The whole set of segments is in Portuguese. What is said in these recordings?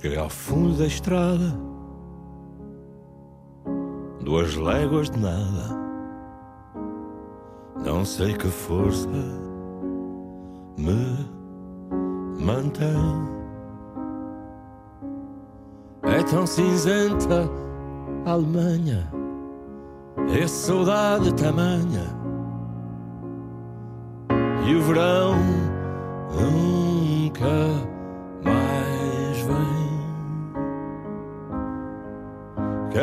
Cheguei ao fundo da estrada, duas léguas de nada. Não sei que força me mantém. É tão cinzenta a Alemanha, é saudade tamanha. E o verão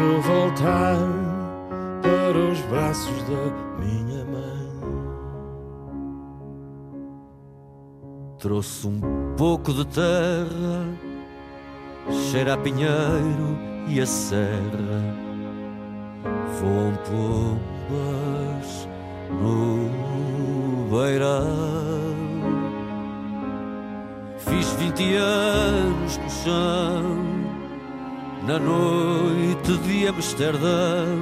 Quero voltar para os braços da minha mãe. Trouxe um pouco de terra, cheira a pinheiro e a serra. Voam pombas no beirão. Fiz vinte anos no chão, na noite de Amsterdão.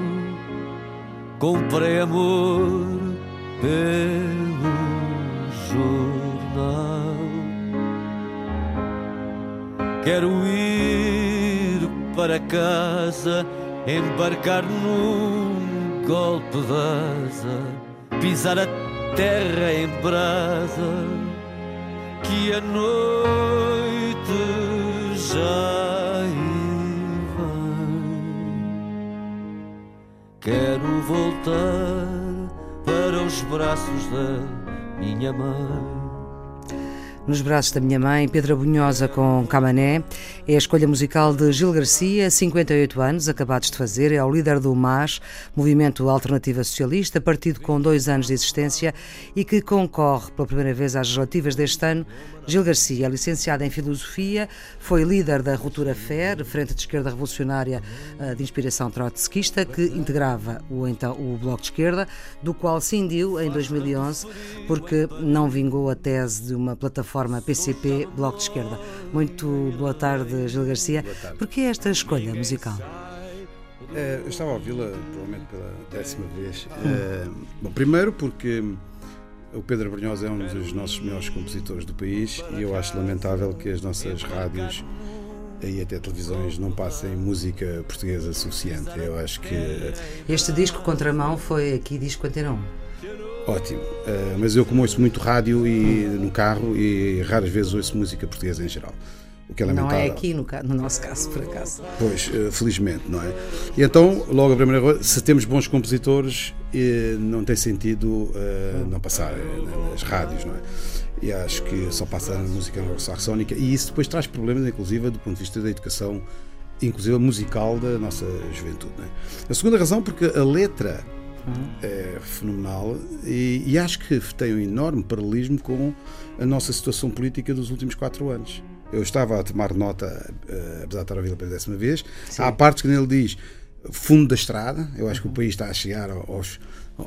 Comprei amor pelo jornal. Quero ir para casa, embarcar num golpe de asa, pisar a terra em brasa, que a noite já Quero voltar para os braços da minha mãe. Nos braços da minha mãe, Pedro Bunhosa com Camané. É a escolha musical de Gil Garcia, 58 anos, acabados de fazer. É o líder do MAS, Movimento Alternativa Socialista, partido com dois anos de existência e que concorre pela primeira vez às legislativas deste ano. Gil Garcia é licenciado em Filosofia, foi líder da Ruptura FER, Frente de Esquerda Revolucionária eh, de inspiração trotskista, que integrava o, então, o Bloco de Esquerda, do qual cindiu em 2011 porque não vingou a tese de uma plataforma PCP Bloco de Esquerda. Muito boa tarde, Gil Garcia. Por que esta escolha musical? É, eu estava a ouvi-la provavelmente pela décima vez. É, bom, primeiro porque o Pedro Brunhosa é um dos nossos melhores compositores do país e eu acho lamentável que as nossas rádios e até televisões não passem música portuguesa suficiente. Eu acho que. Este disco Contramão foi aqui disco Antena 1. Ótimo. Uh, mas eu como ouço muito rádio e no carro e raras vezes ouço música portuguesa em geral. O que é não é aqui, no, no, nosso caso, por acaso. Pois, uh, felizmente, não é? E então, logo a primeira coisa, se temos bons compositores, uh, não tem sentido não passar nas rádios, não é? E acho que só passa a música anglo-saxónica e isso depois traz problemas, inclusive, do ponto de vista da educação, inclusive musical da nossa juventude. Não é? A segunda razão, porque a letra é fenomenal e, e, acho que tem um enorme paralelismo com a nossa situação política dos últimos quatro anos. Eu estava a tomar nota, uh, apesar de estar a ouvir pela décima vez, Sim. há partes que nele diz fundo da estrada, eu acho uhum. que o país está a chegar aos,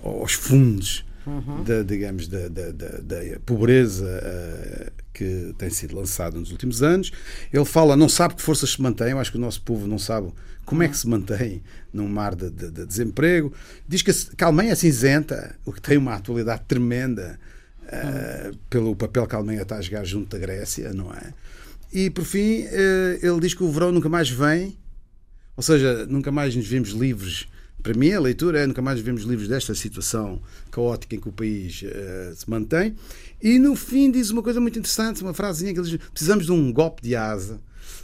aos fundos uhum. da, digamos, da, da, da pobreza uh, que tem sido lançada nos últimos anos. Ele fala, não sabe que forças se mantêm, eu acho que o nosso povo não sabe como é que se mantém num mar de, de, de desemprego. Diz que, que a Alemanha é cinzenta, o que tem uma atualidade tremenda uh, pelo papel que a Alemanha está a jogar junto da Grécia, não é? E por fim, uh, ele diz que o verão nunca mais vem, ou seja, nunca mais nos vemos livres para mim, a leitura é nunca mais vemos livros desta situação caótica em que o país uh, se mantém. E no fim diz uma coisa muito interessante, uma frasezinha que diz: precisamos de um golpe de asa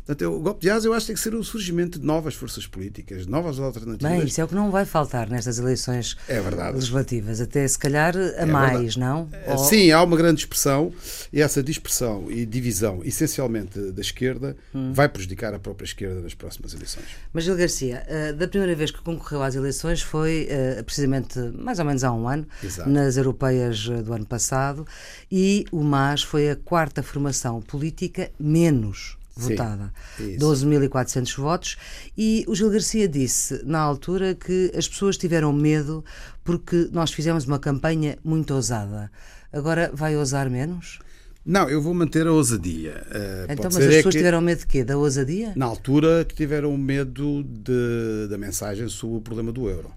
Portanto, o golpe de asa eu acho que tem que ser o surgimento de novas forças políticas, novas alternativas. Bem, isso é o que não vai faltar nestas eleições é legislativas, até se calhar a é mais, verdade. não? É, sim, há uma grande dispersão e essa dispersão e divisão, essencialmente da esquerda, hum. vai prejudicar a própria esquerda nas próximas eleições. Mas, Gil Garcia, eh, da primeira vez que concorreu às eleições foi eh, precisamente mais ou menos há um ano, Exato. nas europeias eh, do ano passado, e o MAS foi a quarta formação política menos votada. isso. 12.400 votos. E o Gil Garcia disse, na altura, que as pessoas tiveram medo porque nós fizemos uma campanha muito ousada. Agora vai ousar menos? Não, eu vou manter a ousadia. Uh, Então, mas as é pessoas tiveram medo de quê? Da ousadia? Na altura que tiveram medo de- da mensagem sobre o problema do euro.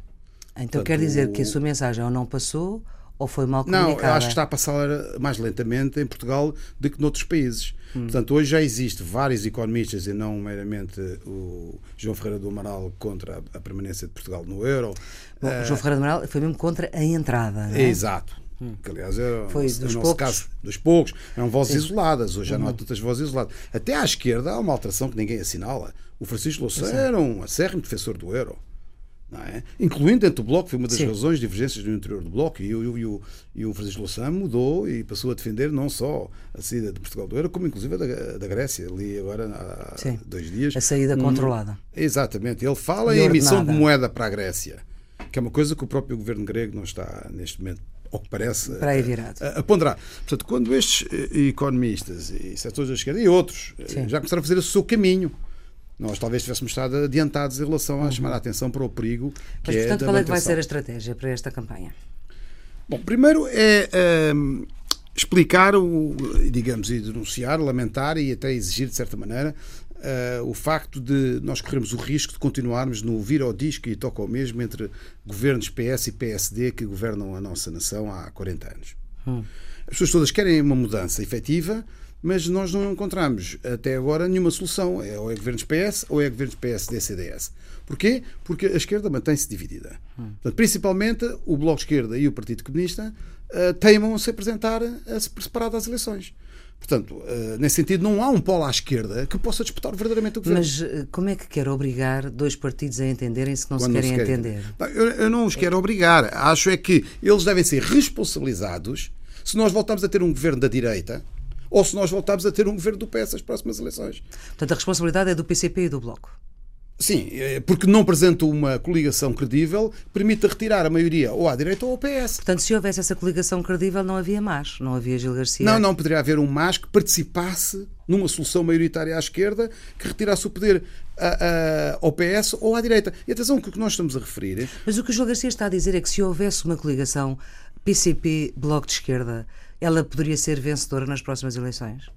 Então Portanto, quer dizer o- que a sua mensagem ou não passou ou foi mal Não, comunicada? eu acho que está a passar mais lentamente em Portugal do que noutros países. Hum. Portanto, hoje já existe vários economistas e não meramente o João Ferreira do Amaral contra a- permanência de Portugal no euro. Bom, o João Ferreira do Amaral foi mesmo contra a entrada, é? Exato. Que, aliás, é, Foi o dos nosso poucos. caso dos poucos. Eram vozes isoladas. Hoje já não há tantas vozes isoladas. Até à esquerda há uma alteração que ninguém assinala. O Francisco Louçã era um acérrimo defensor do euro. É? Incluindo dentro do Bloco, foi uma das Sim. razões de divergências no interior do Bloco. E, o- e o- e o Francisco Louçã mudou e passou a defender não só a saída de Portugal do euro, como inclusive a da, da Grécia. Ali agora há Sim. dois dias. A saída um- controlada. Exatamente. Ele fala em emissão de moeda para a Grécia, que é uma coisa que o próprio governo grego não está, neste momento, ao que parece, Para aí a- virado. a, a ponderar. Portanto, quando estes eh, economistas e setores da esquerda e outros eh, Sim. já começaram a fazer o seu caminho, nós talvez tivéssemos estado adiantados em relação a chamar a atenção para o perigo que Uhum. Mas, é portanto, qual é que vai ser a estratégia para esta campanha? Bom, primeiro é hum, explicar, o, digamos, e denunciar, lamentar e até exigir, de certa maneira, eh, o facto de nós corrermos o risco de continuarmos no vir ao disco e toca ao mesmo entre governos PS e PSD que governam a nossa nação há 40 anos. As pessoas todas querem uma mudança efetiva, mas nós não encontramos até agora nenhuma solução. É, ou é governos PS ou é governos PSD-CDS. Porquê? Porque a esquerda mantém-se dividida. Portanto, principalmente o Bloco de Esquerda e o Partido Comunista eh, teimam a se apresentar a se separar das eleições. Portanto, eh, nesse sentido, não há um polo à esquerda que possa disputar verdadeiramente o governo. Mas eh, como é que quer obrigar dois partidos a entenderem-se que não Quando se não querem querem entender? Não, Eu, eu não os quero obrigar. Acho é que eles devem ser responsabilizados se nós voltarmos a ter um governo da direita ou se nós voltarmos a ter um governo do PS nas próximas eleições. Portanto, a responsabilidade é do PCP e do Bloco. Sim, eh, porque não apresenta uma coligação credível que permita retirar a maioria ou à direita ou ao PS. Portanto, se houvesse essa coligação credível, não havia mais. Não havia Gil Garcia. Não, não poderia haver um MAS que participasse numa solução maioritária à esquerda que retirasse o poder a- a- ao PS ou à direita. E atenção o que nós estamos a referir Mas o que o Gil Garcia está a dizer é que se houvesse uma coligação PCP-Bloco de Esquerda, ela poderia ser vencedora nas próximas eleições?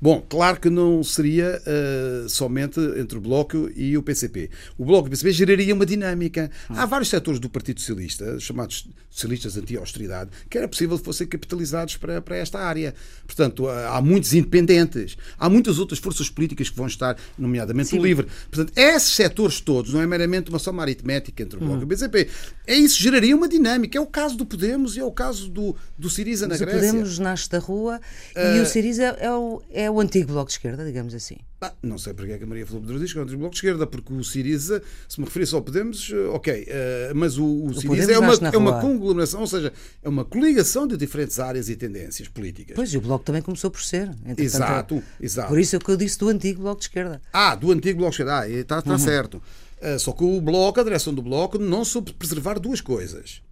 Bom, claro que não seria uh, somente entre o Bloco e o PCP. O Bloco e o PCP geraria uma dinâmica. Há vários setores do Partido Socialista, chamados socialistas anti-austeridade, que era possível que fossem capitalizados para, para esta área. Portanto, há muitos independentes, há muitas outras forças políticas que vão estar, nomeadamente o LIVRE. Portanto, esses setores todos, não é meramente uma soma aritmética entre o Bloco e o PCP. É isso, geraria uma dinâmica. É o caso do Podemos e é o caso do, do Siriza na Mas o Grécia. Podemos nasce da rua e o Siriza é o, é o antigo Bloco de Esquerda, digamos assim. Ah, não sei porque é que a Maria falou Pedro diz que é um Bloco de Esquerda, porque o Siriza, se me referisse ao Podemos, eh, ok, eh, mas o, o Siriza Podemos é uma, é uma conglomeração, ou seja, é uma coligação de diferentes áreas e tendências políticas. Pois, e o Bloco também começou por ser. Exato, exato. Por isso é que eu disse do antigo Bloco de Esquerda. Ah, do antigo Bloco de Esquerda, ah, está, está certo. Ah, só que o Bloco, a direção do Bloco, não soube preservar duas coisas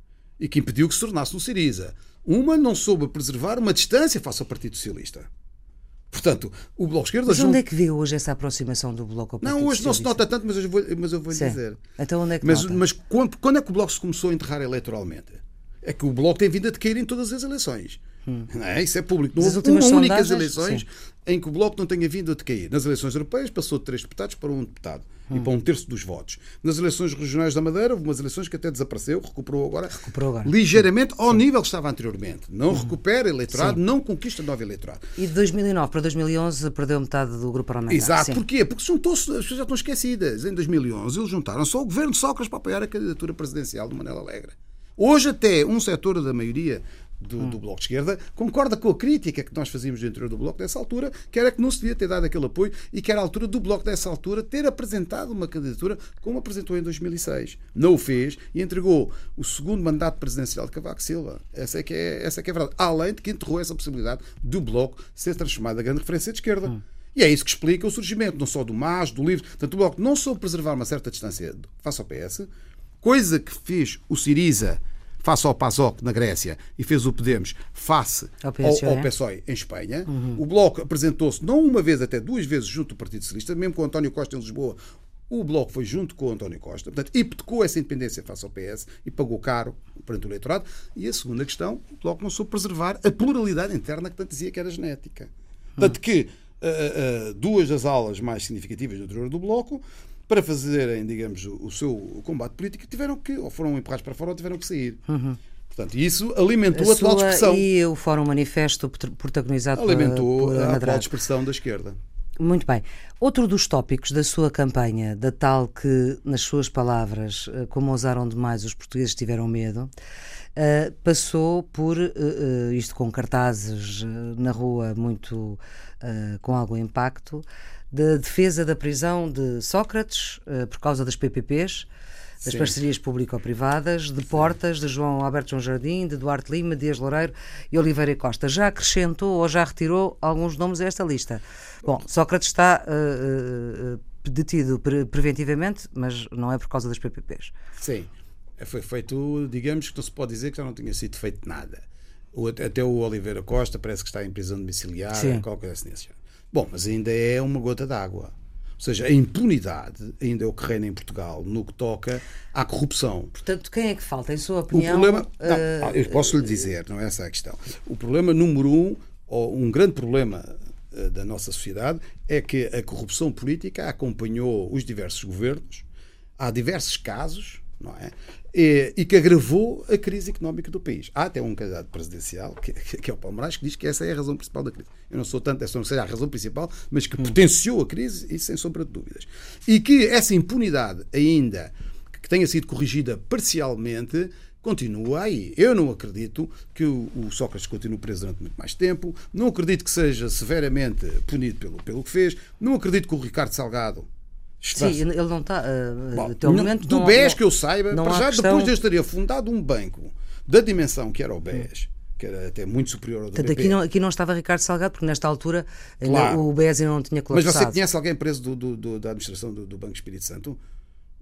e que impediu que se tornasse um Siriza. Uma, não soube preservar uma distância face ao Partido Socialista. Portanto, o Bloco de Esquerda... Mas junto- onde é que vê hoje essa aproximação do Bloco ao Partido Não, hoje não se nota tanto, mas eu vou, mas eu vou Sim. dizer. Então onde é que Mas, nota? mas quando, quando é que o Bloco se começou a enterrar eleitoralmente? É que o Bloco tem vindo a decair em todas as eleições. Não é? Isso é público. Não houve uma única eleições sim. em que o Bloco não tenha vindo a decair. Nas eleições europeias passou de três deputados para um deputado e Hum. para um terço dos votos. Nas eleições regionais da Madeira, houve umas eleições que até desapareceu, recuperou agora, Recuperou agora. ligeiramente ao nível que estava anteriormente. Não Uhum. recupera eleitorado, não conquista novo eleitorado. E de 2009 para 2011 perdeu metade do grupo parlamentar. Exato. Sim. Porquê? Porque juntou-se, as pessoas já estão esquecidas. Em 2011, eles juntaram-se ao governo de Sócrates para apoiar a candidatura presidencial de Manela Alegre. Hoje, até um setor da maioria do, Hum. do Bloco de Esquerda concorda com a crítica que nós fazíamos do interior do Bloco dessa altura, que era que não se devia ter dado aquele apoio e que era a altura do Bloco dessa altura ter apresentado uma candidatura como apresentou em 2006. Não o fez e entregou o segundo mandato presidencial de Cavaco Silva. Essa é que é, essa é, que é a verdade. Além de que enterrou essa possibilidade do Bloco ser transformado a grande referência de esquerda. Hum. E é isso que explica o surgimento, não só do MAS, do LIVRE. Portanto, o Bloco não soube preservar uma certa distância face ao PS, coisa que fez o Siriza face ao PASOK na Grécia e fez o Podemos face Ao ao, PSOE. ao PSOE em Espanha. O Bloco apresentou-se não uma vez, até duas vezes junto do Partido Socialista, mesmo com António Costa em Lisboa. O Bloco foi junto com o António Costa, portanto, hipotecou essa independência face ao PS e pagou caro perante o eleitorado. E a segunda questão, o Bloco não soube preservar a pluralidade interna que tanto dizia que era genética. Tanto que ah, ah, duas das alas mais significativas do interior do Bloco, para fazerem, digamos, o, o seu combate político, tiveram que, ou foram empurrados para fora ou tiveram que sair. Portanto, isso alimentou a, atual Uhum. sua- dispersão. e o Fórum Manifesto prot- protagonizado por- Alimentou por a Ana atual dispersão da esquerda. Muito bem. Outro dos tópicos da sua campanha, da tal que, nas suas palavras, eh, como ousaram demais, os portugueses tiveram medo, eh, passou por, eh, isto com cartazes na rua muito com algum impacto, da defesa da prisão de Sócrates eh, por causa das PPPs, das Sim. parcerias público-privadas, de Portas, de João Alberto João Jardim, de Duarte Lima, Dias Loureiro e Oliveira Costa. Já acrescentou ou já retirou alguns nomes a esta lista? Bom, Sócrates está eh, eh, detido pre- preventivamente, mas não é por causa das PPPs. Sim. Foi feito, digamos que não se pode dizer que já não tinha sido feito nada. O- Até o Oliveira Costa parece que está em prisão domiciliar, Sim. qualquer coisa assim. Bom, mas ainda é uma gota d'água. Ou seja, a impunidade ainda é o que reina em Portugal no que toca à corrupção. Portanto, quem é que falta, em sua O opinião? problema. eh, Não, ah, eu posso lhe dizer, não é essa a questão. O problema número um, ou um grande problema eh, da nossa sociedade, é que a corrupção política acompanhou os diversos governos, há diversos casos, não é? E, e que agravou a crise económica do país. Há até um candidato presidencial, que, que é o Palmeiras, que diz que essa é a razão principal da crise. Eu não sou tanto, essa não seja a razão principal, mas que potenciou a crise, isso sem sombra de dúvidas. E que essa impunidade ainda que tenha sido corrigida parcialmente, continua aí. Eu não acredito que o, o Sócrates continue preso durante muito mais tempo, não acredito que seja severamente punido pelo, pelo que fez, não acredito que o Ricardo Salgado Sim, ele não está. eh, Bom, até o momento. do não- BES não- que eu saiba, para já questão- depois de eu ter fundado um banco da dimensão que era o BES, que era até muito superior ao do Portanto, BP. aqui não, aqui não estava Ricardo Salgado, porque nesta altura Claro. o BES ainda não tinha Mas colapsado. você conhece alguém preso do- do- do- da administração do, Banco Espírito Santo?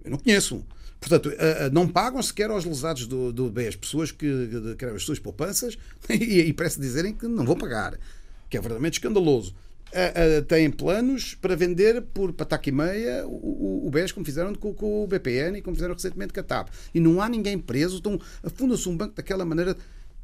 Eu não conheço. Portanto, não pagam sequer aos lesados do, do BES pessoas que, que criam as suas poupanças e, e parece dizerem que não vão pagar, que é verdadeiramente escandaloso. A- têm planos para vender por pataca e meia o, o, o BES, como fizeram com, com o BPN e como fizeram recentemente com a TAP. E não há ninguém preso, então afunda-se um banco daquela maneira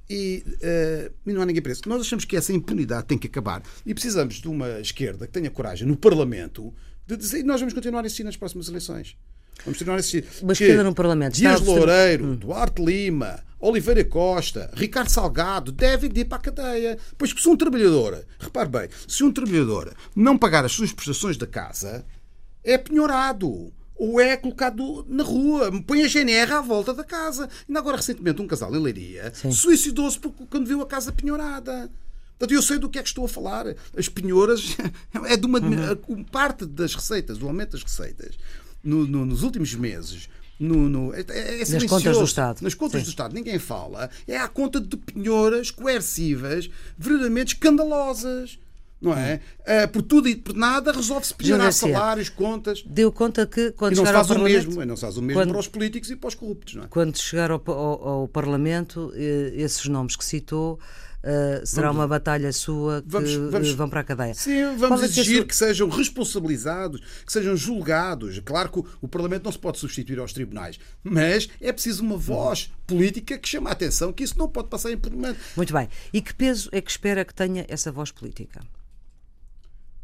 e, eh, e não há ninguém preso. Nós achamos que essa impunidade tem que acabar e precisamos de uma esquerda que tenha coragem no Parlamento de dizer nós vamos continuar a existir nas próximas eleições. Vamos a existir. Uma Que esquerda no Parlamento Dias Loureiro, Duarte Lima, Oliveira Costa, Ricardo Salgado devem de ir para a cadeia. Pois que se um trabalhador, repare bem, se um trabalhador não pagar as suas prestações da casa, é penhorado. Ou é colocado na rua, põe a GNR à volta da casa. Ainda agora, recentemente, um casal em Leiria suicidou-se porque- quando viu a casa penhorada. Portanto, eu sei do que é que estou a falar. As penhoras é de uma Uhum. parte das receitas, do aumento das receitas, no- no- nos últimos meses. No, no- é, é silencioso. contas do Estado. Nas contas Sim. do Estado, ninguém fala. É à conta de penhoras coercivas, verdadeiramente escandalosas. Não é? Ah, por tudo e por nada resolve-se penhorar Garcia. salários, contas. Deu conta que quando E não se chegar ao Parlamento. mesmo. Não se faz o mesmo Quando- para os políticos e para os corruptos. É? Quando chegar ao, ao- ao Parlamento, eh, esses nomes que citou, eh, será uma batalha sua que Vamos- vamos- vão para a cadeia. Sim, Qual vamos é que é exigir que sejam responsabilizados, que sejam julgados. Claro que o, o Parlamento não se pode substituir aos tribunais, mas é preciso uma voz política que chame a atenção que isso não pode passar impunemente. Muito bem. E que peso é que espera que tenha essa voz política?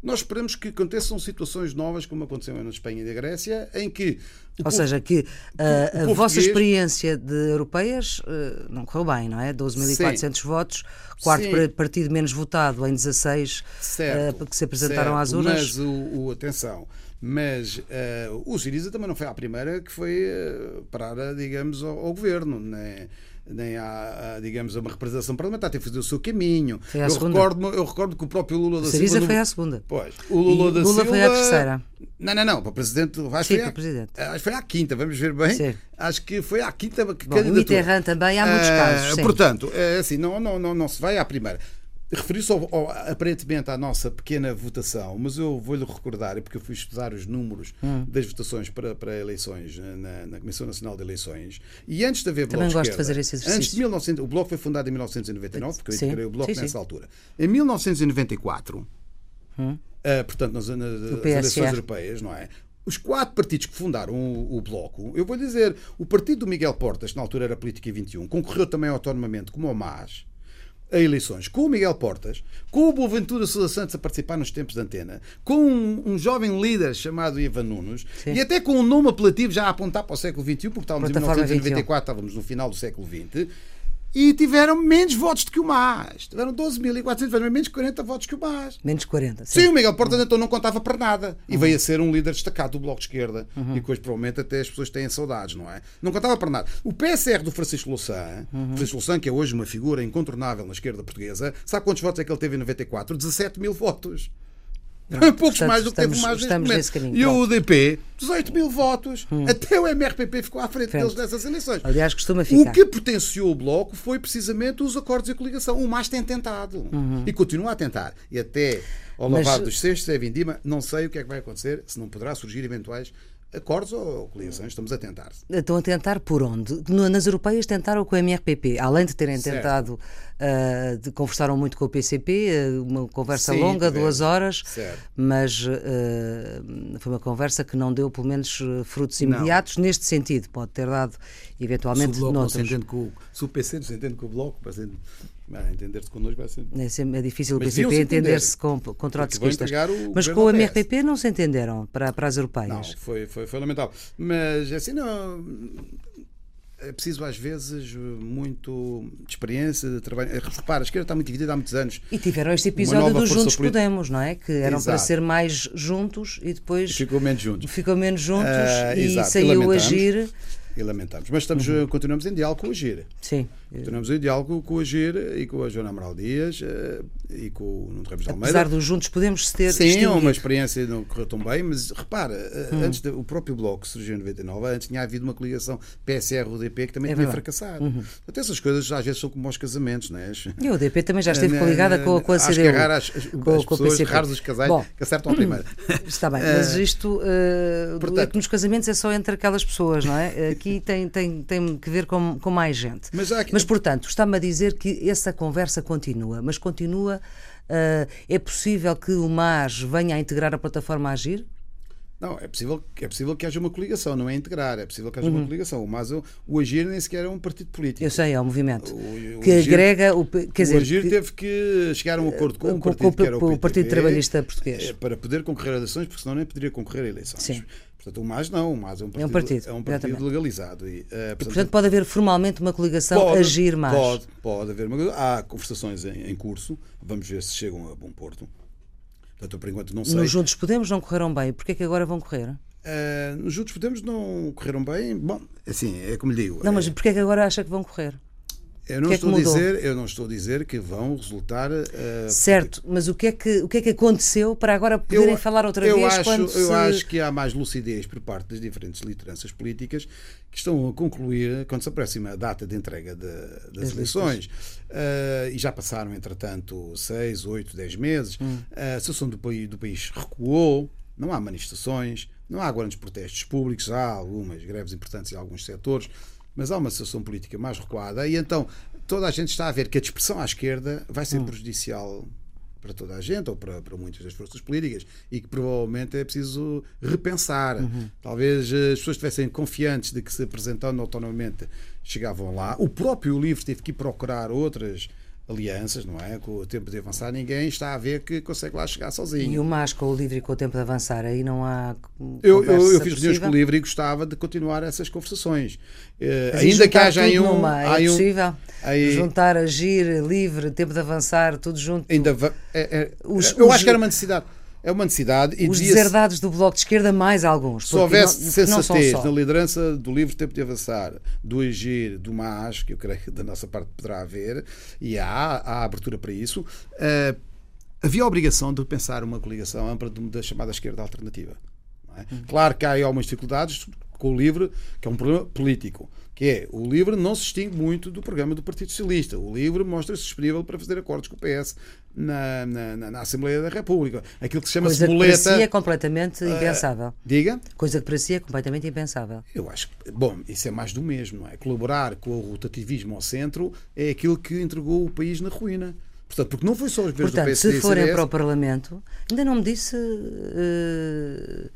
Nós esperamos que aconteçam situações novas, como aconteceu na Espanha e na Grécia, em que. Ou povo- seja, que eh, a povo vossa português- experiência de europeias eh, não correu bem, não é? 12.400 votos, quarto Sim. par- partido menos votado em 16 certo, eh, que se apresentaram certo, às urnas. Mas, o, o- atenção, mas eh, o Siriza também não foi a primeira que foi eh, parar, a, digamos, ao, ao governo, nem, nem a, digamos, uma representação parlamentar, teve que fazer o seu caminho. Foi à eu, segunda. recordo, eu recordo que o próprio Lula da Silva. foi à segunda. Pois, o Lula E da Lula Silva. foi à terceira. Não, não, não, para o presidente. Acho Sim, que foi à- presidente. Acho que foi à quinta, vamos ver bem. Sim. Acho que foi à quinta. Bom, o Mitterrand também, há muitos Ah, casos. sim. Portanto, é assim, não, não, não, não se vai à primeira. Ao- aparentemente à nossa pequena votação, mas eu vou-lhe recordar, porque eu fui estudar os números Hum. das votações para, para eleições na, na Comissão Nacional de Eleições, e antes de haver Também Bloco de gosto de Esquerda, fazer esse exercício. Antes de 1900, o Bloco foi fundado em 1999, porque eu Sim, integrei o Bloco sim, nessa sim. altura. Em 1994, eh, portanto, nas, nas- eleições europeias, não é? Os quatro partidos que fundaram o, o Bloco, eu vou dizer, o partido do Miguel Portas, que na altura era Política 21, concorreu também autonomamente, como o MAS, a eleições com o Miguel Portas, com o Boaventura Sousa Santos a participar nos tempos de antena, com um, um jovem líder chamado Ivan Nunes, Sim. e até com um nome apelativo já a apontar para o século XXI, porque estávamos em Plataforma 1994, estávamos no final do século XX, e tiveram menos votos do que o MAS. Tiveram 12.400, mas menos 40 votos que o MAS. Menos 40. Sim, o Miguel Portas então não contava para nada. E veio a ser um líder destacado do Bloco de Esquerda. E depois, provavelmente, até as pessoas têm saudades, não é? Não contava para nada. O PSR do Francisco Louçã, Francisco Louçã, que é hoje uma figura incontornável na esquerda portuguesa, sabe quantos votos é que ele teve em 94? 17 mil votos. Poucos portanto, mais do que teve estamos- mais neste estamos nesse caminho, E o pronto. UDP, 18 mil votos. Até o MRPP ficou à frente Frente. deles nessas eleições. Aliás, costuma ficar. O que potenciou o Bloco foi precisamente os acordos de coligação. O MAS tem tentado. E continua a tentar. E até ao Uhum. Mas- lavar dos cestos é vindima, não sei o que é que vai acontecer, se não poderá surgir eventuais acordos ou coligações. Estamos a tentar. Estão a tentar por onde? Nas europeias tentaram com o MRPP, além de terem Certo. tentado, ah, de, conversaram muito com o PCP, ah, uma conversa Sim, longa, duas horas, Certo. mas ah, foi uma conversa que não deu, pelo menos, frutos imediatos neste sentido. Pode ter dado, eventualmente, se o Bloco não se noutros. entende com, o- se o PC não se entende com o Bloco, vai entender-se connosco, vai ser. É, sempre- é difícil o PCP entender-se com, com trotskistas. Mas com o. MRPP não se entenderam para, para as Não, europeias. foi, foi, foi lamentável. Mas assim, não. É preciso às vezes muito de experiência, de trabalho. Repara, a esquerda está muito dividida há muitos anos. E tiveram este episódio dos Juntos política. Podemos, não é? Que eram para Exato. ser mais juntos e depois Ficou menos juntos. ficou menos juntos Ah, e exato. E saiu a lamentamos. agir. E lamentamos. Mas estamos, Uhum. continuamos em diálogo com o Agir. Sim. Continuamos em diálogo com o Agir e com a Joana Amaral Dias eh, e com o Nuno Ramos de Almeida. Apesar dos Juntos Podemos ter Sim, é uma experiência não correu tão bem, mas repara, eh, Hum. antes de- o próprio Bloco surgiu em 99, antes tinha havido uma coligação PSR-UDP que também É tinha verdade. fracassado. Uhum. Portanto, essas coisas às vezes são como aos casamentos, não é? E o DP também já esteve coligada com, com a acho que CDU. é raro as, as, com, as com a pessoas, raros os casais Bom, que acertam à primeira. Está bem, mas isto eh, portanto- é que nos casamentos é só entre aquelas pessoas, não é? Aqui tem, tem, tem que ver com, com mais gente. Mas há aqui- Mas, portanto, está-me a dizer que essa conversa continua, mas continua. eh, é possível que o MAS venha a integrar a plataforma Agir? Não, é possível, é possível que haja uma coligação, não é integrar, é possível que haja uma coligação. Mas o, o Agir nem sequer é um partido político. Uhum. Eu sei, é um movimento O- o que Agir- agrega o. Quer o dizer, Agir que- teve que chegar a um acordo com, com- o com- partido, era com o o Partido Trabalhista Português. eh, para poder concorrer a eleições, porque senão nem poderia concorrer a eleições. Sim. Portanto, o MAS não, o MAS é um partido, partido, é um partido exatamente. legalizado. E, eh, e, portanto, pode haver formalmente uma coligação pode- Agir Mais. Pode, pode haver uma. Há conversações em, em curso, vamos ver se chegam a bom porto. Portanto, por enquanto não sei. Nos Juntos Podemos não correram bem. Porquê é que agora vão correr? Eh, nos Juntos Podemos não correram bem. Bom, assim, é como lhe digo. Não, mas eh, porquê é que agora acha que vão correr? Eu não que é que estou a dizer, eu não estou a dizer que vão resultar eh, Certo, mas o que é que, o que, é que aconteceu para agora poderem falar outra eu vez acho, quando eu se... acho que há mais lucidez por parte das diferentes lideranças políticas que estão a concluir, quando se aproxima a data de entrega de- das Das eleições, eh, e já passaram, entretanto, seis, oito, dez meses, Hum. a situação do país, do país recuou, não há manifestações, não há grandes protestos públicos, há algumas greves importantes em alguns setores, mas há uma situação política mais recuada, e então toda a gente está a ver que a dispersão à esquerda vai Hum. ser prejudicial para toda a gente ou para, para muitas das forças políticas e que provavelmente é preciso repensar. Uhum. Talvez eh, as pessoas estivessem confiantes de que se apresentando autonomamente chegavam lá. O próprio livro teve que ir procurar outras alianças, não é? Com o tempo de avançar, ninguém está a ver que consegue lá chegar E sozinho. o MAS com o livre e com o tempo de avançar, aí não há Eu, eu, eu fiz reuniões com o livro e gostava de continuar essas conversações. Mas ainda que haja aí um. numa, é um- possível? aí- Juntar, agir, livre, tempo de avançar, tudo junto. ainda é- é- Os- eu os- acho que era uma necessidade. É uma necessidade e Os deserdados do Bloco de Esquerda, mais alguns. Se houvesse não, sensatez na liderança do livro Tempo de Avançar, do Agir, do MAS, que eu creio que da nossa parte poderá haver, e há, há abertura para isso, eh, havia a obrigação de pensar uma coligação ampla da chamada esquerda alternativa. é? Claro que há aí algumas dificuldades, com o LIVRE, que é um problema político que é o LIVRE não se distingue muito do programa do Partido Socialista. O LIVRE mostra-se disponível para fazer acordos com o PS na, na, na, Assembleia da República. Aquilo que se chama Coisa boleta. Que para si é completamente impensável. Uh, diga? Coisa que para si é completamente impensável. Eu acho que, bom, isso é mais do mesmo, não é? Colaborar com o rotativismo ao centro é aquilo que entregou o país na ruína. Portanto, porque não foi só os governos Portanto, do PSD se forem para o Parlamento, ainda não me disse. Uh,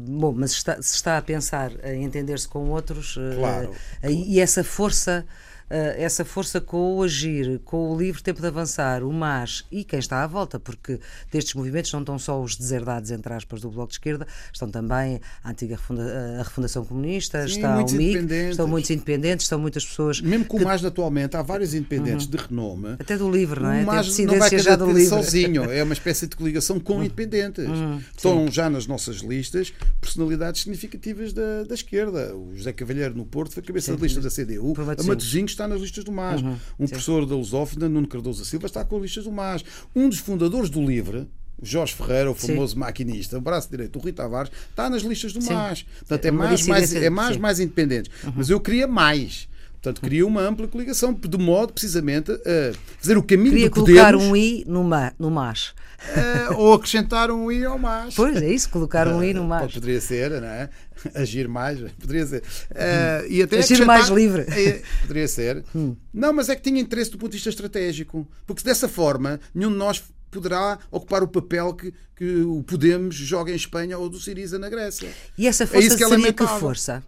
bom, mas está, se está a pensar em entender-se com outros claro. e essa força essa força com o agir, com o livre tempo de avançar, o MAS e quem está à volta, porque destes movimentos não estão só os deserdados, entre aspas, do Bloco de Esquerda, estão também a antiga refunda a Refundação Comunista, Sim, está o MIC, estão muitos independentes, estão muitas pessoas. Mesmo com que... o MAS atualmente, há vários independentes uhum. de renome. Até do livre, não é? O MAS não vai já do livre. sozinho, é uma espécie de coligação com uhum. independentes. Uhum. Estão já nas nossas listas personalidades significativas da, da esquerda. O José Cavalheiro no Porto foi cabeça Sim. da lista da CDU, a Matosinhos está nas listas do MAS. Uhum, um sim. professor da Lusófona, Nuno Cardoso Silva, está com as listas do MAS. Um dos fundadores do LIVRE, Jorge Ferreira, o famoso sim. maquinista, o braço direito, o Rui Tavares, está nas listas do sim. MAS. Portanto, é mais, mais, é mais, mais independente. Uhum. Mas eu queria mais. Portanto, queria uma ampla coligação, de modo precisamente a fazer o caminho queria do Podemos. colocar um I no, ma, no MAS. Uh, ou acrescentar um I ao MAS. Pois, é isso, colocar um I no MAS. poderia ser, não é? Agir mais, poderia ser. Uh, e até Agir mais livre. É, poderia ser. Hum. Não, mas é que tinha interesse do ponto de vista estratégico. Porque dessa forma, nenhum de nós poderá ocupar o papel que, que o Podemos joga em Espanha ou do Siriza na Grécia. E essa força é que seria que força?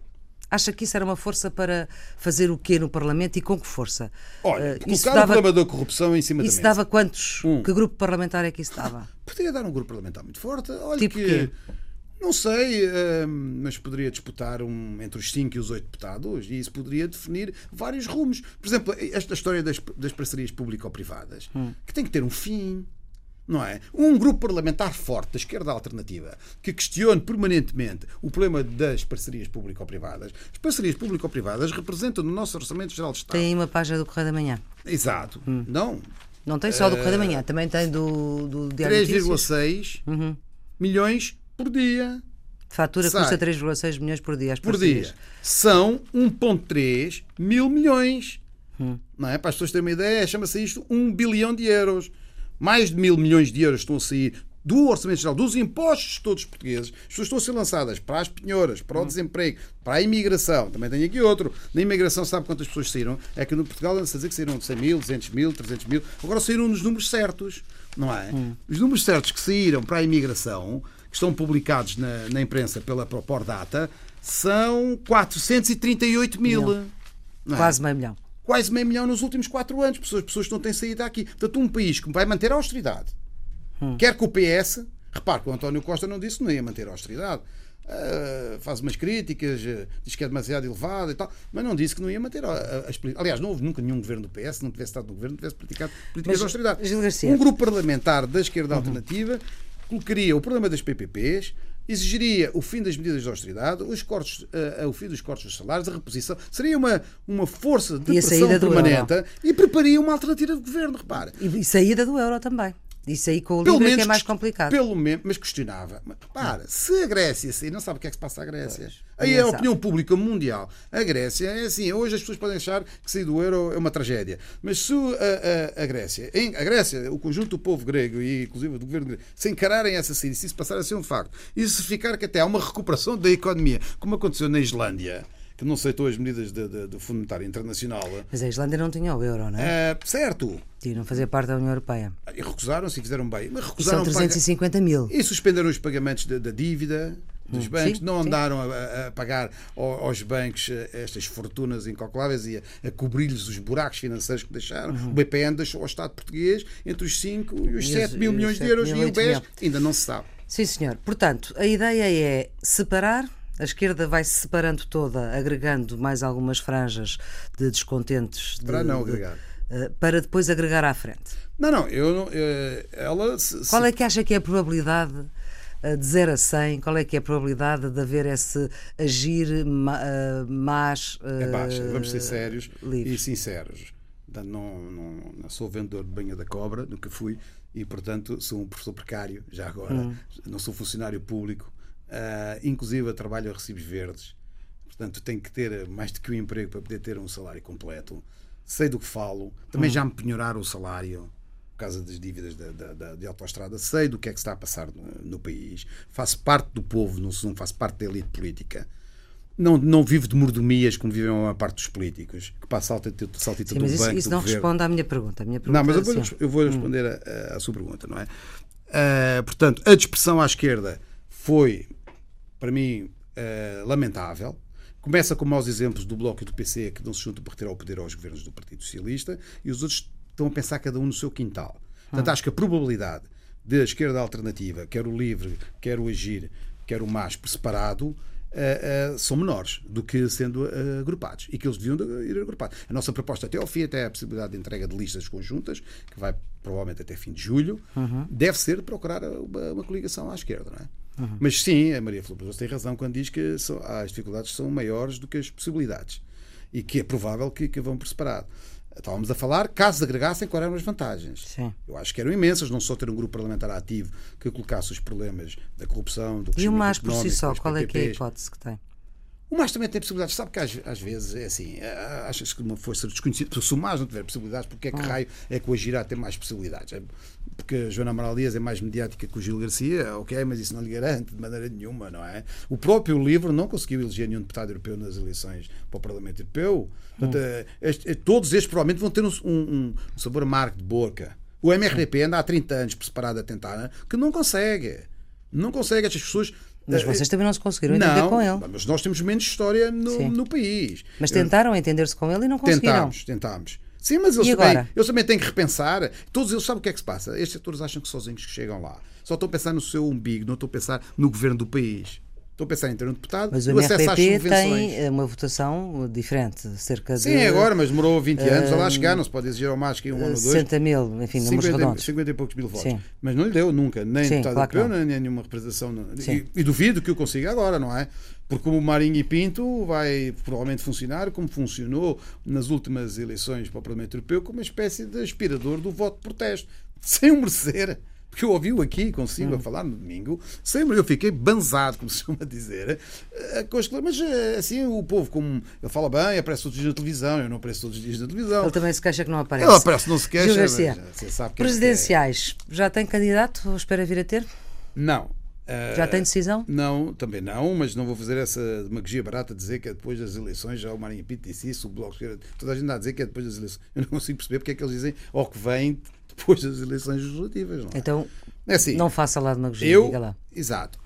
Acha que isso era uma força para fazer o quê no Parlamento e com que força? Olha, uh, colocar dava, o problema da corrupção em cima da mesa. Isso dava quantos? Um. Que grupo parlamentar é que isso dava? Poderia dar um grupo parlamentar muito forte. Olha tipo que... Quê? Não sei, uh, mas poderia disputar um, entre os 5 e os 8 deputados e isso poderia definir vários rumos. Por exemplo, esta história das, das parcerias público-privadas, hum. que tem que ter um fim não é? Um grupo parlamentar forte da esquerda alternativa que questione permanentemente o problema das parcerias público-privadas. As parcerias público-privadas representam no nosso Orçamento Geral de Estado. Tem uma página do Correio da Manhã. Exato. Hum. Não. Não tem só do Correio da Manhã, também tem do, do Diário 3,6 uhum. milhões por dia. Fatura Sai. custa 3,6 milhões por dia. por dia. São 1,3 mil milhões. Hum. Não é? Para as pessoas terem uma ideia, chama-se isto 1 bilhão de euros mais de mil milhões de euros estão a sair do Orçamento Geral, dos impostos todos portugueses, as pessoas estão a ser lançadas para as penhoras, para o hum. desemprego, para a imigração. Também tenho aqui outro. Na imigração, sabe quantas pessoas saíram? É que no Portugal, antes de dizer que saíram 100 mil, 200 mil, 300 mil, agora saíram nos números certos, não é? Hum. Os números certos que saíram para a imigração, que estão publicados na, na imprensa pela Propor Data, são 438 mil. É? Quase meio milhão quase meio milhão nos últimos quatro anos. Pessoas, pessoas que não têm saído daqui. Portanto, um país que vai manter a austeridade, hum. quer que o PS, repare que o António Costa não disse que não ia manter a austeridade. Uh, faz umas críticas, uh, diz que é demasiado elevado e tal, mas não disse que não ia manter as políticas. Aliás, não houve nunca nenhum governo do PS, não tivesse estado no governo, tivesse praticado políticas mas, de austeridade. Um grupo parlamentar da esquerda uhum. alternativa colocaria o problema das PPPs, exigiria o fim das medidas de austeridade, os cortes, uh, o fim dos cortes dos salários, a reposição. Seria uma, uma força de pressão permanente e prepararia uma alternativa de governo, repare. E, e saída do euro também. Isso aí com o pelo menos, é, é mais complicado. Pelo menos, mas questionava. Para, se a Grécia sair, não sabe o que é que se passa à Grécia. Pois, aí é a opinião pública mundial. A Grécia é assim, hoje as pessoas podem achar que sair do euro é uma tragédia. Mas se a, a, a Grécia, em, a Grécia, o conjunto do povo grego e inclusive do governo grego, se encararem essa saída, se isso passar a ser um facto, e se ficar que até há uma recuperação da economia, como aconteceu na Islândia, que não aceitou as medidas do Fundo Monetário Internacional. Mas a Islândia não tinha o euro, não é? é certo. E não fazia parte da União Europeia. E recusaram-se e fizeram bem. Mas recusaram São 350 mil. E suspenderam os pagamentos da, da dívida dos hum, bancos, sim, não andaram a, a, pagar aos bancos eh, estas fortunas incalculáveis e a, a cobrir-lhes os buracos financeiros que deixaram. Uhum. O BPN deixou ao Estado português entre os 5 e os 7 mil milhões de euros e o BES ainda não se sabe. Sim, senhor. Portanto, a ideia é separar a esquerda vai se separando toda, agregando mais algumas franjas de descontentes. Para de, não agregar. De, uh, para depois agregar à frente. Não, não, eu não. Uh, ela. Se, Qual é que acha que é a probabilidade uh, de 0 a 100? Qual é que é a probabilidade de haver esse agir mais. é baixa, vamos ser sérios livres. e sinceros. Portanto, não, não, sou vendedor de banha da cobra, nunca fui, e portanto sou um professor precário, já agora. Hum. Não sou funcionário público Uh, inclusive, eu trabalho a recibos verdes. Portanto, tenho que ter mais do que um emprego para poder ter um salário completo. Sei do que falo. Também já me penhoraram o salário por causa das dívidas da, da, da, de autoestrada. Sei do que é que está a passar no, no país. Faço parte do povo, não, não faço parte da elite política. Não, não vivo de mordomias como vivem a maior parte dos políticos, que passa saltita, saltita Sim, do mas isso, banco. isso não governo. responde à minha pergunta. A minha pergunta Não, mas eu é vou, assim, eu vou responder à- à sua pergunta, não é? Ah, portanto, a dispersão à esquerda foi, para mim, ah, lamentável. Começa com maus exemplos do Bloco e do PC que não se juntam para retirar o poder aos governos do Partido Socialista e os outros estão a pensar cada um no seu quintal. Portanto, acho que a probabilidade de a esquerda alternativa, quer o LIVRE, quer o AGIR, quer o MAS por separado, ah, ah, são menores do que sendo ah, agrupados e que eles deviam de ir agrupados. A nossa proposta até ao fim, até a possibilidade de entrega de listas conjuntas, que vai provavelmente até fim de julho, deve ser procurar uma, uma coligação à esquerda, não é? Mas sim, a Maria Flor Pedroso tem razão quando diz que são- as dificuldades são maiores do que as possibilidades e que é provável que, que vão por separado. Estávamos a falar, casos agregassem, quais eram as vantagens? Sim. Eu acho que eram imensas, não só ter um grupo parlamentar ativo que colocasse os problemas da corrupção, do E o MAS por si só, qual é que é a hipótese que tem? O MAS também tem possibilidades. Sabe que às, às vezes é assim, ah, achas que uma força desconhecida. Se o MAS não tiver possibilidades, porque é que raio é que o Agirá tem mais possibilidades? É porque a Joana Amaral Dias é mais mediática que o Gil Garcia, ok, mas isso não lhe garante de maneira nenhuma, não é? O próprio livro não conseguiu eleger nenhum deputado europeu nas eleições para o Parlamento Europeu. Portanto, eh, este- eh, todos estes provavelmente vão ter um, um- um sabor amargo de boca. O MRDP anda há 30 anos separado a tentar, que não consegue. Não consegue. Estas pessoas. Mas eh, vocês também não se conseguiram entender não, com ele. mas nós temos menos história no, no país. Mas tentaram entender-se com ele e não conseguiram. Tentámos, tentámos. Sim, mas eles também, eles também têm que repensar. Todos eles sabem o que é que se passa. Estes setores acham que sozinhos que chegam lá. Só estão a pensar no seu umbigo, não estão a pensar no governo do país. Estão a pensar em ter um deputado, Mas o no acesso às MRPP subvenções. tem eh, uma votação diferente, cerca Sim, de agora, mas demorou 20 anos a lá chegar. Não se pode exigir ao mais que um ano ou dois. 60 mil, enfim, números 50, redondos. 50 e poucos mil votos. Sim. Mas não lhe deu nunca, nem Sim, deputado claro europeu, nem nenhuma representação. Sim. E, e duvido que o consiga agora, não é? Porque o Marinho e Pinto vai provavelmente funcionar como funcionou nas últimas eleições para o Parlamento Europeu, como uma espécie de aspirador do voto de protesto, sem o merecer. Porque eu ouvi-o aqui consigo Hum. a falar no domingo, sempre eu fiquei banzado, como se chama dizer, eh, mas eh, assim o povo, como ele fala bem, aparece todos os dias na televisão, eu não apareço todos os dias na televisão. Ele também se queixa que não aparece. Ele aparece, não se queixa, Gil Garcia, já- você sabe que é- presidenciais, já tem candidato? Ou espera vir a ter? Não. Eh, Já tem decisão? Não, também não, mas não vou fazer essa demagogia barata de dizer que é depois das eleições, já o Marinho Pinto disse isso, o Bloco de Esquerda, toda a gente está a dizer que é depois das eleições. Eu não consigo perceber porque é que eles dizem ao que vem depois das eleições legislativas. Não é? Então, é assim, não faça lá demagogia, eu, diga lá. exato.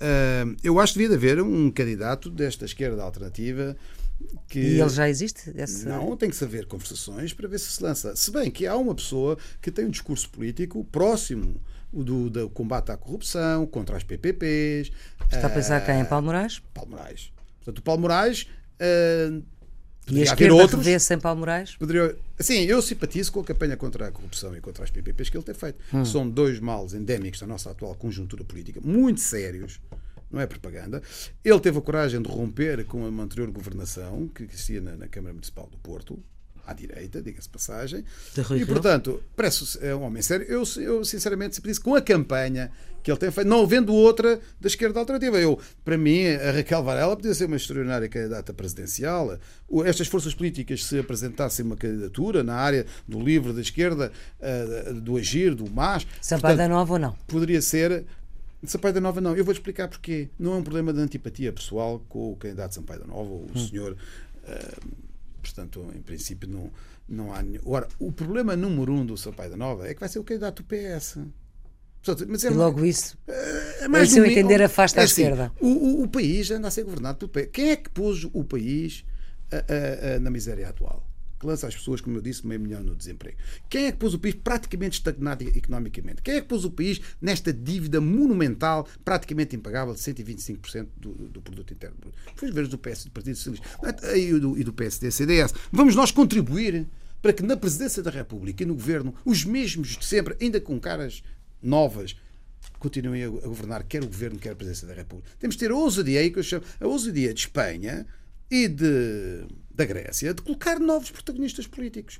Ah, eu acho que devia haver um candidato desta esquerda alternativa que E ele já existe? Não, tem que haver conversações para ver se se lança. Se bem que há uma pessoa que tem um discurso político próximo do, do combate à corrupção, contra as PPPs. Está a pensar quem? Em Paulo Moraes? Paulo Moraes. Portanto, o Paulo Moraes. Ah, E a poderia haver outros. Paulo Moraes? Poderia... Sim, eu simpatizo com a campanha contra a corrupção e contra as PPPs que ele tem feito. que São dois males endémicos da nossa atual conjuntura política, muito sérios. Não é propaganda. Ele teve a coragem de romper com uma anterior governação que existia na, na Câmara Municipal do Porto, à direita, diga-se passagem. E, portanto, parece é um homem sério. Eu, eu sinceramente, simpatizo com a campanha que ele tem feito, não havendo outra da esquerda alternativa. Eu, para mim, a Raquel Varela podia ser uma extraordinária candidata presidencial. Estas forças políticas, se apresentassem uma candidatura na área do livre da esquerda, eh, do agir, do MAS, Sampaio da Nova ou não? poderia ser. Sampaio da Nova, não. Eu vou explicar porquê. Não é um problema de antipatia pessoal com o candidato Sampaio da Nova, o senhor. eh, portanto, em princípio, não, não há. nenhum- Ora, o problema número um do Sampaio da Nova é que vai ser o candidato do PS. Portanto, Mas é E logo isso. é a seu um- entender, afasta é a assim, esquerda. O, o- o país anda a ser governado pelo PS. Quem é que pôs o país a- a- a- na miséria atual? Que lança as pessoas, como eu disse, meio milhão no desemprego. Quem é que pôs o país praticamente estagnado economicamente? Quem é que pôs o país nesta dívida monumental, praticamente impagável, de 125% do, do produto interno bruto? Foi os do PS, do Partido Socialista e do, e do PSD, CDS. Vamos nós contribuir para que na presidência da República e no governo, os mesmos de sempre, ainda com caras novas, continuem a a governar quer o governo, quer a presidência da República. Temos de ter a ousadia, aí que eu chamo, a ousadia de Espanha e de, da Grécia de colocar novos protagonistas políticos.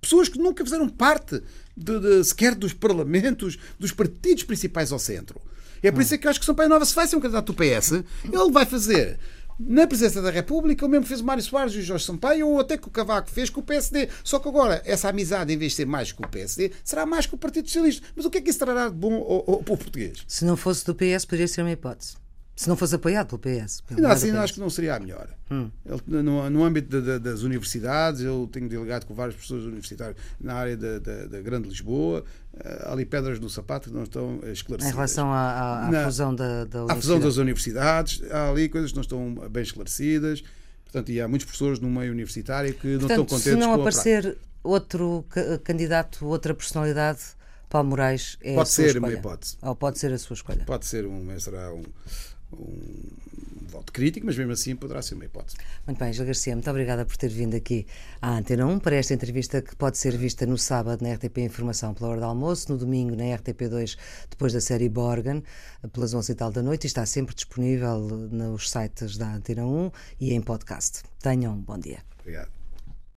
Pessoas que nunca fizeram parte de, de- sequer dos parlamentos, dos partidos principais ao centro. É por isso que eu acho que São Paulo Nova, se vai ser um candidato do PS, ele vai fazer na presidência da República, o mesmo fez o Mário Soares e o Jorge Sampaio, ou até que o Cavaco fez com o PSD. Só que agora, essa amizade, em vez de ser mais com o PSD, será mais com o Partido Socialista. Mas o que é que isso trará de bom ao, ao povo português? Se não fosse do PS, poderia ser uma hipótese. Se não fosse apoiado pelo PS. Pelo assim, do acho PS. que não seria a melhor. Ele, no, no âmbito da- da- das universidades, eu tenho delegado com vários professores universitários na área da, Grande Lisboa. eh, Há ali pedras no sapato que não estão eh, Em esclarecidas. relação à, à- à Na- fusão da, da à fusão das universidades, há ali coisas que não estão bem esclarecidas. Portanto, e há muitos professores no meio universitário que não estão Portanto, contentes se não com a prática. aparecer outro ca- candidato, outra personalidade, Paulo Moraes é a Pode sua ser uma escolha. hipótese. Ou pode ser a sua escolha. Pode ser um, será um, um voto crítico, mas mesmo assim poderá ser uma hipótese. Muito bem, Gil Garcia, muito obrigada por ter vindo aqui à Antena 1 para esta entrevista que pode ser vista no sábado na RTP Informação pela hora do almoço, no domingo na RTP2 depois da série Borgen, pelas 11 e tal da noite e está sempre disponível nos sites da Antena 1 e em podcast. Tenham um bom dia. Obrigado.